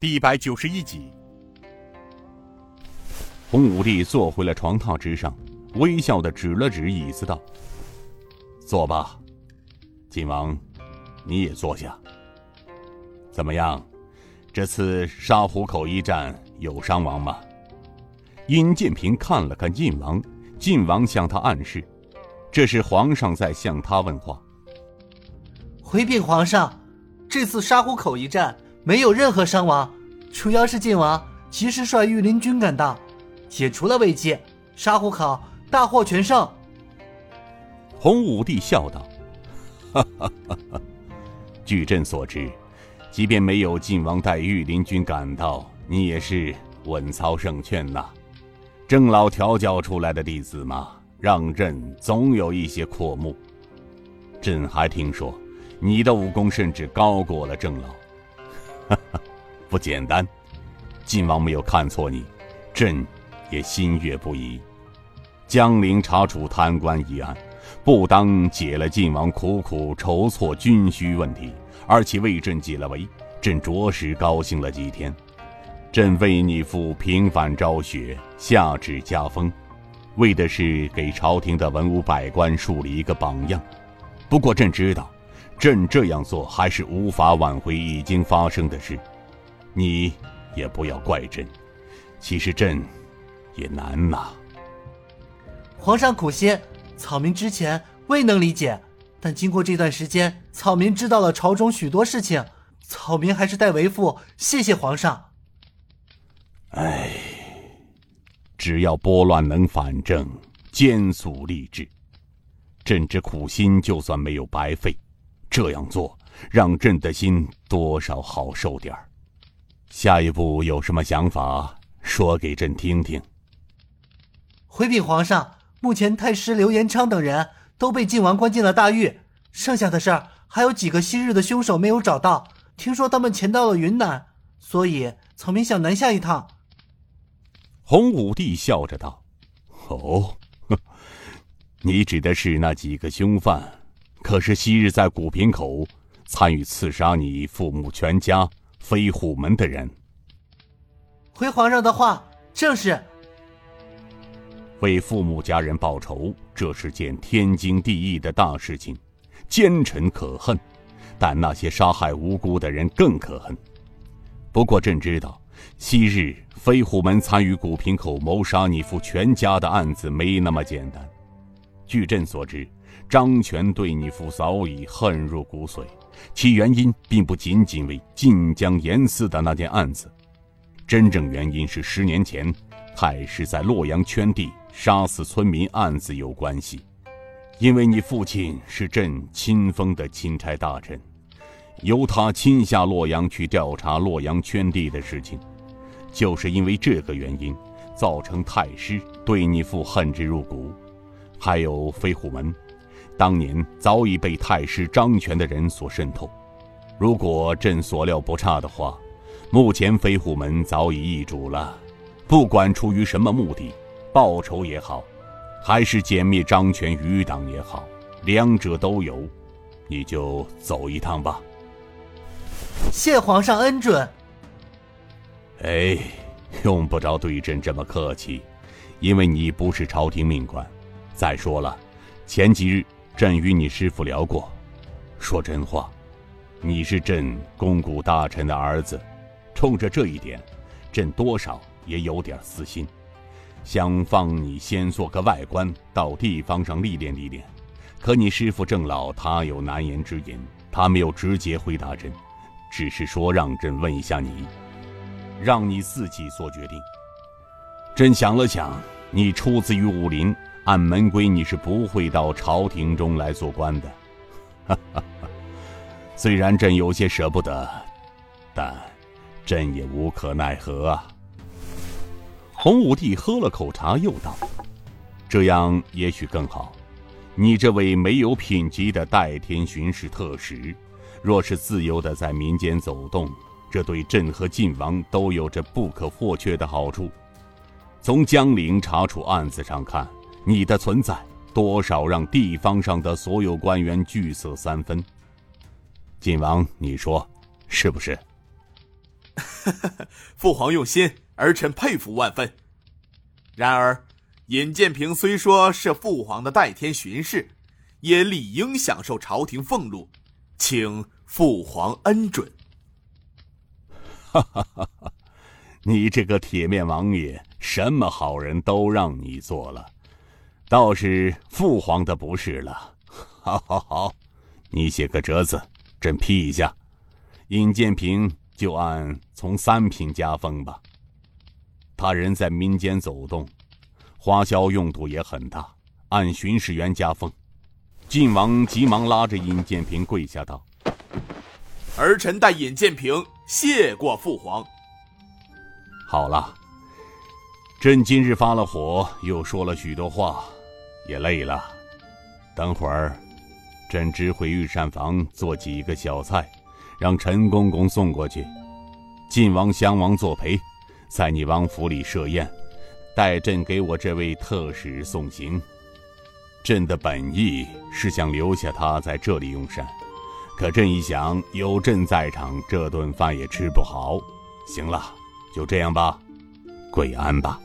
第一百九十一集。洪武帝坐回了床榻之上，微笑的指了指椅子，道：“坐吧，晋王，你也坐下。怎么样？这次沙湖口一战有伤亡吗？”尹建平看了看晋王，晋王向他暗示，这是皇上在向他问话。回禀皇上，这次沙湖口一战没有任何伤亡，主要是晋王及时率御林军赶到。解除了危机，沙湖口大获全胜。洪武帝笑道：“哈哈哈哈据朕所知，即便没有晋王带御林军赶到，你也是稳操胜券呐。郑老调教出来的弟子嘛，让朕总有一些阔目。朕还听说，你的武功甚至高过了郑老。哈哈，不简单，晋王没有看错你，朕。”也心悦不已。江陵查处贪官一案，不当解了晋王苦苦筹措军需问题，而且为朕解了围，朕着实高兴了几天。朕为你父平反昭雪，下旨加封，为的是给朝廷的文武百官树立一个榜样。不过朕知道，朕这样做还是无法挽回已经发生的事。你也不要怪朕，其实朕。也难呐。皇上苦心，草民之前未能理解，但经过这段时间，草民知道了朝中许多事情，草民还是代为父谢谢皇上。哎，只要拨乱能反正，兼速立志，朕之苦心就算没有白费。这样做，让朕的心多少好受点儿。下一步有什么想法，说给朕听听。回禀皇上，目前太师刘延昌等人都被晋王关进了大狱，剩下的事儿还有几个昔日的凶手没有找到。听说他们潜到了云南，所以草民想南下一趟。洪武帝笑着道：“哦，你指的是那几个凶犯，可是昔日在古平口参与刺杀你父母全家飞虎门的人。”回皇上的话，正是。为父母家人报仇，这是件天经地义的大事情，奸臣可恨，但那些杀害无辜的人更可恨。不过朕知道，昔日飞虎门参与古平口谋杀你父全家的案子没那么简单。据朕所知，张权对你父早已恨入骨髓，其原因并不仅仅为晋江严寺的那件案子，真正原因是十年前太师在洛阳圈地。杀死村民案子有关系，因为你父亲是朕亲封的钦差大臣，由他亲下洛阳去调查洛阳圈地的事情，就是因为这个原因，造成太师对你父恨之入骨。还有飞虎门，当年早已被太师张权的人所渗透。如果朕所料不差的话，目前飞虎门早已易主了。不管出于什么目的。报仇也好，还是歼灭张权余党也好，两者都有，你就走一趟吧。谢皇上恩准。哎，用不着对朕这么客气，因为你不是朝廷命官。再说了，前几日朕与你师父聊过，说真话，你是朕肱骨大臣的儿子，冲着这一点，朕多少也有点私心。想放你先做个外官，到地方上历练历练。可你师傅郑老他有难言之隐，他没有直接回答朕，只是说让朕问一下你，让你自己做决定。朕想了想，你出自于武林，按门规你是不会到朝廷中来做官的。哈哈哈，虽然朕有些舍不得，但朕也无可奈何啊。洪武帝喝了口茶，又道：“这样也许更好。你这位没有品级的代天巡视特使，若是自由的在民间走动，这对朕和晋王都有着不可或缺的好处。从江陵查处案子上看，你的存在多少让地方上的所有官员惧色三分。晋王，你说是不是？” 父皇用心，儿臣佩服万分。然而，尹建平虽说是父皇的代天巡视，也理应享受朝廷俸禄，请父皇恩准。哈哈哈哈！你这个铁面王爷，什么好人都让你做了，倒是父皇的不是了。好，好，好，你写个折子，朕批一下。尹建平就按从三品加封吧。他人在民间走动，花销用度也很大，按巡视员加封。晋王急忙拉着尹建平跪下道：“儿臣代尹建平谢过父皇。”好了，朕今日发了火，又说了许多话，也累了。等会儿，朕只回御膳房做几个小菜。让陈公公送过去，晋王、襄王作陪，在你王府里设宴，待朕给我这位特使送行。朕的本意是想留下他在这里用膳，可朕一想，有朕在场，这顿饭也吃不好。行了，就这样吧，跪安吧。